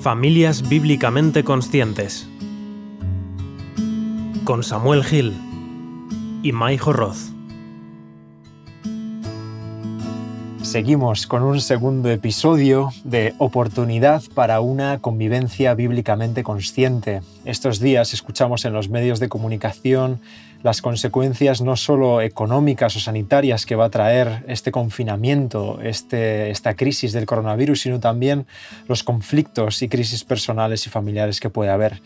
Familias Bíblicamente Conscientes. Con Samuel Gil y Maijo Roz. Seguimos con un segundo episodio de Oportunidad para una convivencia bíblicamente consciente. Estos días escuchamos en los medios de comunicación las consecuencias no solo económicas o sanitarias que va a traer este confinamiento, este, esta crisis del coronavirus, sino también los conflictos y crisis personales y familiares que puede haber.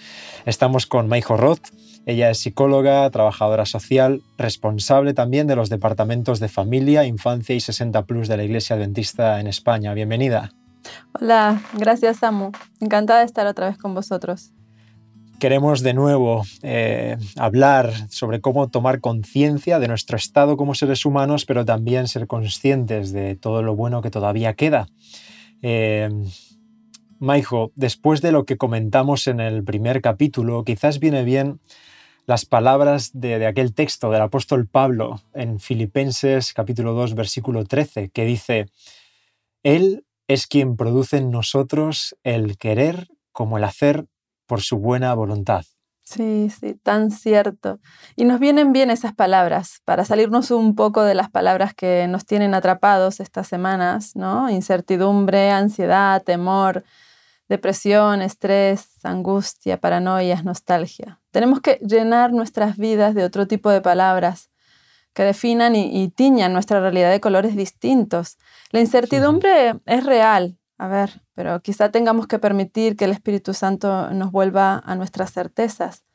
Estamos con Maijo Roth. Ella es psicóloga, trabajadora social, responsable también de los departamentos de familia, infancia y 60 Plus de la Iglesia Adventista en España. Bienvenida. Hola, gracias Samu. Encantada de estar otra vez con vosotros queremos de nuevo eh, hablar sobre cómo tomar conciencia de nuestro estado como seres humanos, pero también ser conscientes de todo lo bueno que todavía queda. Eh, Maijo, después de lo que comentamos en el primer capítulo, quizás viene bien las palabras de, de, aquel texto del apóstol Pablo en Filipenses capítulo 2 versículo 13, que dice, Él es quien produce en nosotros el querer como el hacer por su buena voluntad. Sí, sí, tan cierto. Y nos vienen bien esas palabras para salirnos un poco de las palabras que nos tienen atrapados estas semanas, ¿no? Incertidumbre, ansiedad, temor, depresión, estrés, angustia, paranoias, nostalgia. Tenemos que llenar nuestras vidas de otro tipo de palabras que definan y, tiñan nuestra realidad de colores distintos. La incertidumbre es real, a ver, pero quizá tengamos que permitir que el Espíritu Santo nos vuelva a nuestras certezas.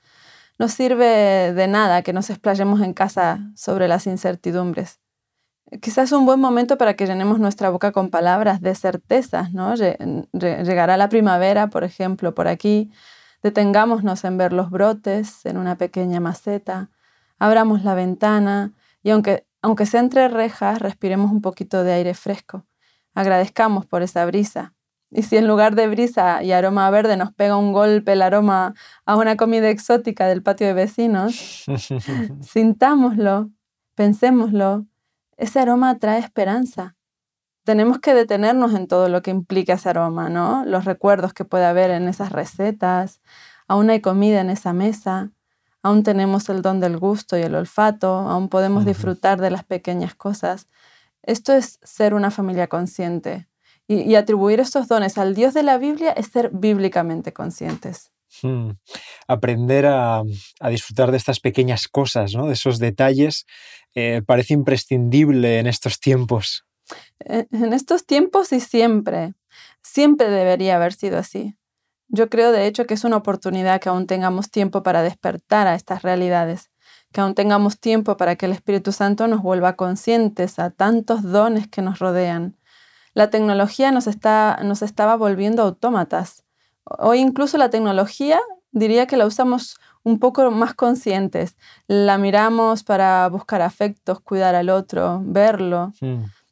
No sirve de nada que nos explayemos en casa sobre las incertidumbres. Quizás es un buen momento para que llenemos nuestra boca con palabras de certezas, ¿no? Llegará la primavera, por ejemplo, por aquí. Detengámonos en ver los brotes en una pequeña maceta. Abramos la ventana y aunque, aunque sea entre rejas, respiremos un poquito de aire fresco. Agradezcamos por esa brisa. Y si en lugar de brisa y aroma verde nos pega un golpe el aroma a una comida exótica del patio de vecinos, sintámoslo, pensémoslo. Ese aroma trae esperanza. Tenemos que detenernos en todo lo que implica ese aroma, ¿no? Los recuerdos que puede haber en esas recetas, aún hay comida en esa mesa, aún tenemos el don del gusto y el olfato, aún podemos disfrutar de las pequeñas cosas. Esto es ser una familia consciente. Y, atribuir estos dones al Dios de la Biblia es ser bíblicamente conscientes. Hmm. Aprender a, disfrutar de estas pequeñas cosas, de esos detalles, eh, parece imprescindible en estos tiempos. En estos tiempos y siempre. Siempre debería haber sido así. Yo creo, de hecho, que es una oportunidad que aún tengamos tiempo para despertar a estas realidades que aún tengamos tiempo para que el Espíritu Santo nos vuelva conscientes a tantos dones que nos rodean. La tecnología nos, está, nos estaba volviendo autómatas. Hoy incluso la tecnología diría que la usamos un poco más conscientes. La miramos para buscar afectos, cuidar al otro, verlo.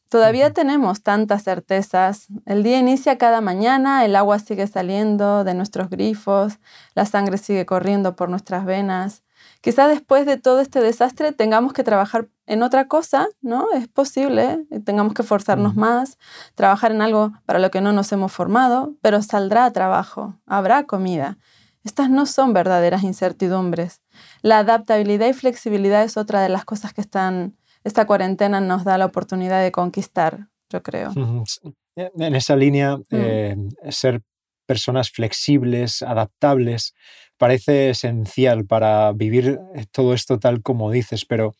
Todavía tenemos tantas certezas. El día inicia cada mañana, el agua sigue saliendo de nuestros grifos, la sangre sigue corriendo por nuestras venas. Quizá después de todo este desastre tengamos que trabajar en otra cosa, ¿no? Es posible, eh, tengamos que forzarnos más, trabajar en algo para lo que no nos hemos formado, pero saldrá trabajo, habrá comida. Estas no son verdaderas incertidumbres. La adaptabilidad y flexibilidad es otra de las cosas que están, esta cuarentena nos da la oportunidad de conquistar, yo creo. En esa línea, mm. eh, ser personas flexibles, adaptables, parece esencial para vivir eh, todo esto tal como dices, pero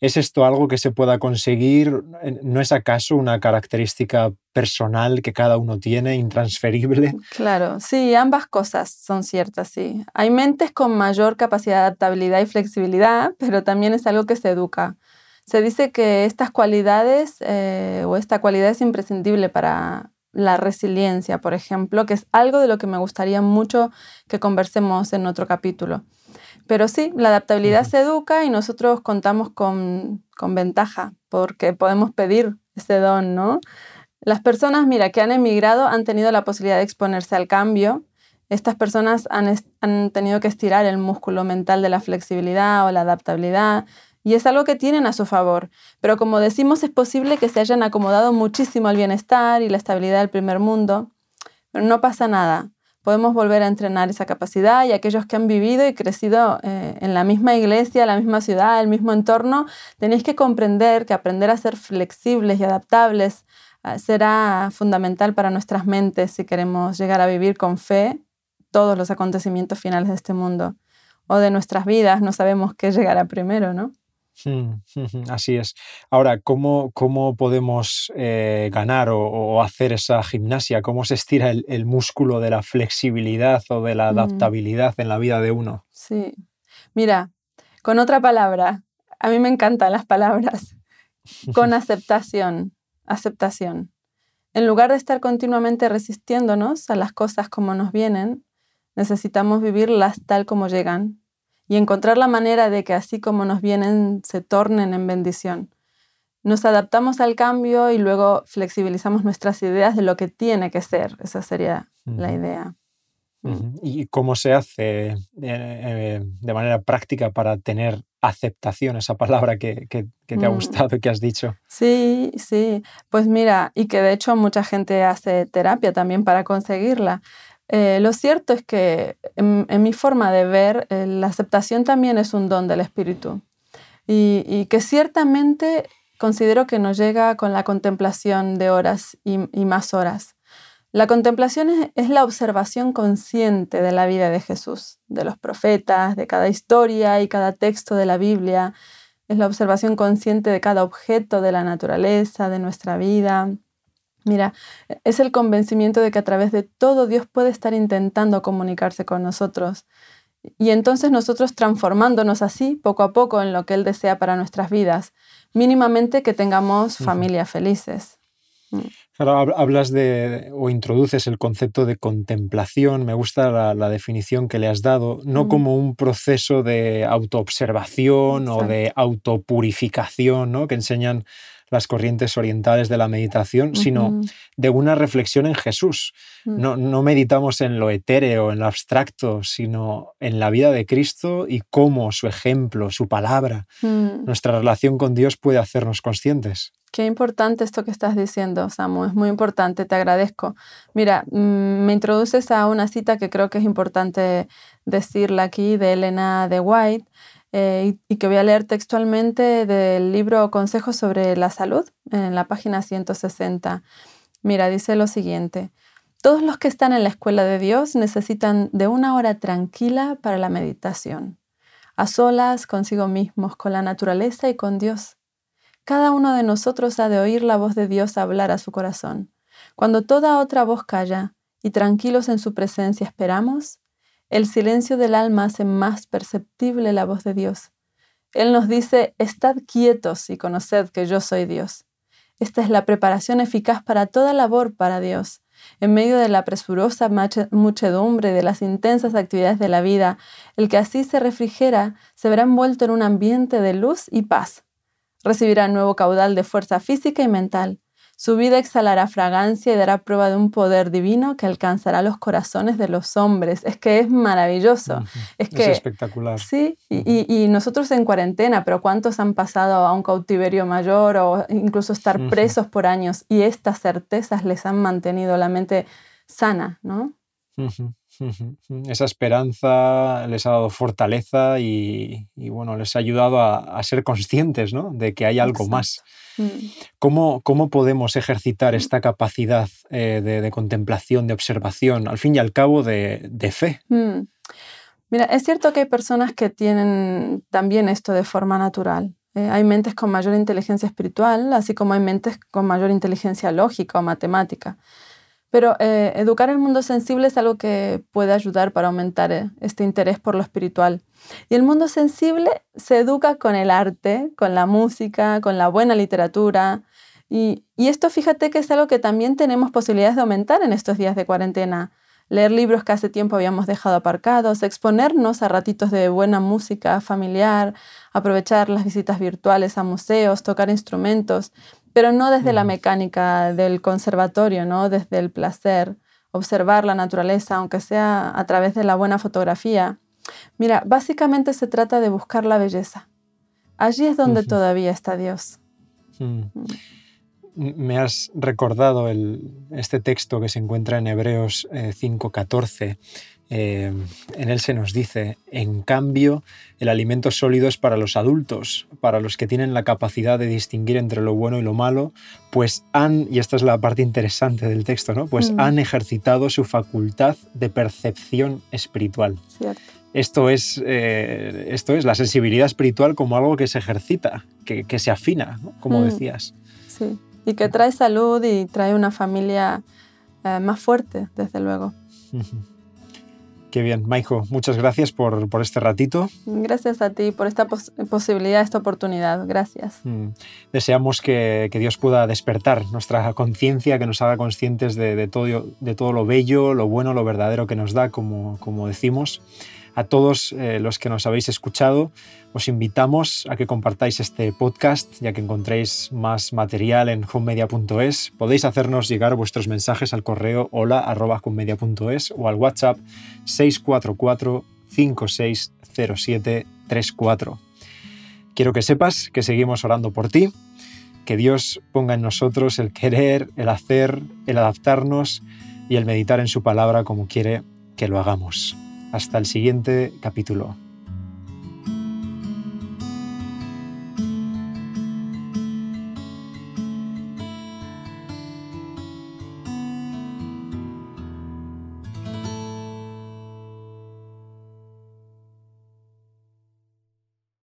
¿es esto algo que se pueda conseguir? ¿No es acaso una característica personal que cada uno tiene, intransferible? Claro, sí, ambas cosas son ciertas, sí. Hay mentes con mayor capacidad de adaptabilidad y flexibilidad, pero también es algo que se educa. Se dice que estas cualidades eh, o esta cualidad es imprescindible para la resiliencia, por ejemplo, que es algo de lo que me gustaría mucho que conversemos en otro capítulo. Pero sí, la adaptabilidad se educa y nosotros contamos con, ventaja porque podemos pedir ese don, ¿no? Las personas, mira, que han emigrado han tenido la posibilidad de exponerse al cambio. Estas personas han, han tenido que estirar el músculo mental de la flexibilidad o la adaptabilidad, y es algo que tienen a su favor. Pero como decimos, es posible que se hayan acomodado muchísimo al bienestar y la estabilidad del primer mundo. Pero no pasa nada, podemos volver a entrenar esa capacidad y aquellos que han vivido y crecido eh, en la misma iglesia, la misma ciudad, el mismo entorno, tenéis que comprender que aprender a ser flexibles y adaptables ah, será fundamental para nuestras mentes si queremos llegar a vivir con fe todos los acontecimientos finales de este mundo o de nuestras vidas, no sabemos qué llegará primero, ¿no? Así es. Ahora, ¿cómo, cómo podemos eh, ganar o, hacer esa gimnasia? ¿Cómo se estira el, músculo de la flexibilidad o de la adaptabilidad en la vida de uno? Sí. Mira, con otra palabra, a mí me encantan las palabras, con aceptación, aceptación. En lugar de estar continuamente resistiéndonos a las cosas como nos vienen, necesitamos vivirlas tal como llegan y encontrar la manera de que así como nos vienen, se tornen en bendición. Nos adaptamos al cambio y luego flexibilizamos nuestras ideas de lo que tiene que ser. Esa sería la idea. Mm. ¿Y cómo se hace eh, eh, de manera práctica para tener aceptación, esa palabra que, te ha mm. gustado y que has dicho? Sí, sí. Pues mira, y que de hecho mucha gente hace terapia también para conseguirla. Eh, lo cierto es que en, mi forma de ver, eh, la aceptación también es un don del espíritu y, que ciertamente considero que nos llega con la contemplación de horas y, más horas. La contemplación es, la observación consciente de la vida de Jesús, de los profetas, de cada historia y cada texto de la Biblia. Es la observación consciente de cada objeto de la naturaleza, de nuestra vida, Mira, es el convencimiento de que a través de todo Dios puede estar intentando comunicarse con nosotros. Y entonces nosotros transformándonos así, poco a poco, en lo que Él desea para nuestras vidas, mínimamente que tengamos familias felices. Mm. hablas de o introduces el concepto de contemplación. Me gusta la, definición que le has dado, no mm. como un proceso de autoobservación o de autopurificación, ¿no? que enseñan las corrientes orientales de la meditación, sino de una reflexión en Jesús. Mm. No, no, meditamos en lo etéreo, en lo abstracto, sino en la vida de Cristo y cómo su ejemplo, su palabra, mm. nuestra relación con Dios puede hacernos conscientes. Qué importante esto que estás diciendo, Samu, es muy importante, te agradezco. Mira, mm, me introduces a una cita que creo que es importante decirla aquí de Elena de White, eh, y, que voy a leer textualmente del libro Consejos sobre la Salud, en la página 160. Mira, dice lo siguiente. Todos los que están en la escuela de Dios necesitan de una hora tranquila para la meditación, a solas consigo mismos, con la naturaleza y con Dios. Cada uno de nosotros ha de oír la voz de Dios hablar a su corazón. Cuando toda otra voz calla y tranquilos en su presencia esperamos, el silencio del alma hace más perceptible la voz de Dios. Él nos dice, estad quietos y conoced que yo soy Dios. Esta es la preparación eficaz para toda labor para Dios. En medio de la presurosa muchedumbre de las intensas actividades de la vida, el que así se refrigera se verá envuelto en un ambiente de luz y paz. Recibirá nuevo caudal de fuerza física y mental. Su vida exhalará fragancia y dará prueba de un poder divino que alcanzará los corazones de los hombres. Es que es maravilloso. Es, que, espectacular. Sí, y, nosotros en cuarentena, pero ¿cuántos han pasado a un cautiverio mayor o incluso estar presos por años? Y estas certezas les han mantenido la mente sana, ¿no? Esa esperanza les ha dado fortaleza y, bueno, les ha ayudado a, ser conscientes ¿no? de que hay algo más. Mm. ¿Cómo, ¿Cómo, podemos ejercitar mm. esta capacidad eh, de, contemplación, de observación, al fin y al cabo de, fe? Mm. Mira, es cierto que hay personas que tienen también esto de forma natural. Eh, hay mentes con mayor inteligencia espiritual, así como hay mentes con mayor inteligencia lógica o matemática. Pero eh, educar el mundo sensible es algo que puede ayudar para aumentar eh, este interés por lo espiritual. Y el mundo sensible se educa con el arte, con la música, con la buena literatura. Y, y esto fíjate que es algo que también tenemos posibilidades de aumentar en estos días de cuarentena. Leer libros que hace tiempo habíamos dejado aparcados, exponernos a ratitos de buena música familiar, aprovechar las visitas virtuales a museos, tocar instrumentos pero no desde la mecánica del conservatorio, ¿no? desde el placer, observar la naturaleza, aunque sea a través de la buena fotografía. Mira, básicamente se trata de buscar la belleza. Allí es donde todavía está Dios. Mm. me has recordado este texto que se encuentra en Hebreos 5.14. Eh, en él se nos dice, en cambio, el alimento sólido es para los adultos, para los que tienen la capacidad de distinguir entre lo bueno y lo malo, pues han, y esta es la parte interesante del texto, ¿no? pues mm. han ejercitado su facultad de percepción espiritual. Esto es, eh, esto es la sensibilidad espiritual como algo que se ejercita, que, se afina, como mm. decías. Sí, y que trae salud y trae una familia eh, más fuerte, desde luego. Qué bien, Maijo, muchas gracias por, este ratito. Gracias a ti por esta posibilidad, esta oportunidad. Gracias. Mm. Deseamos que, Dios pueda despertar nuestra conciencia, que nos haga conscientes de, todo, de todo lo bello, lo bueno, lo verdadero que nos da, como, como decimos a todos eh, los que nos habéis escuchado, os invitamos a que compartáis este podcast, ya que encontréis más material en homemedia.es. Podéis hacernos llegar vuestros mensajes al correo hola.homemedia.es o al WhatsApp 644 560734. Quiero que sepas que seguimos orando por ti, que Dios ponga en nosotros el querer, el hacer, el adaptarnos y el meditar en su palabra como quiere que lo hagamos. Hasta el siguiente capítulo.